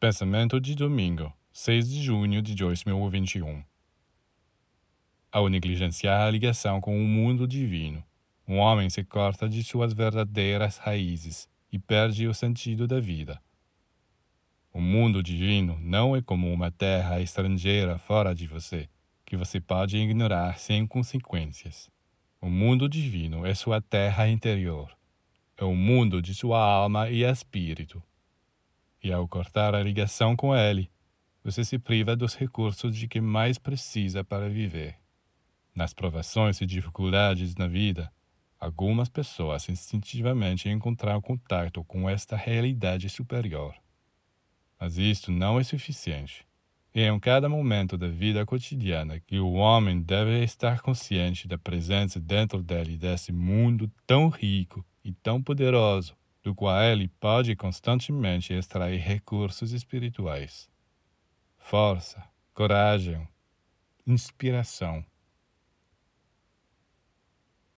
Pensamento de domingo, 6 de junho de 2021. Ao negligenciar a ligação com o mundo divino, um homem se corta de suas verdadeiras raízes e perde o sentido da vida. O mundo divino não é como uma terra estrangeira fora de você, que você pode ignorar sem consequências. O mundo divino é sua terra interior, é o mundo de sua alma e espírito e ao cortar a ligação com ele, você se priva dos recursos de que mais precisa para viver. Nas provações e dificuldades na vida, algumas pessoas instintivamente encontram contato com esta realidade superior. Mas isto não é suficiente. E é em cada momento da vida cotidiana que o homem deve estar consciente da presença dentro dele desse mundo tão rico e tão poderoso do qual ele pode constantemente extrair recursos espirituais. Força, coragem, inspiração,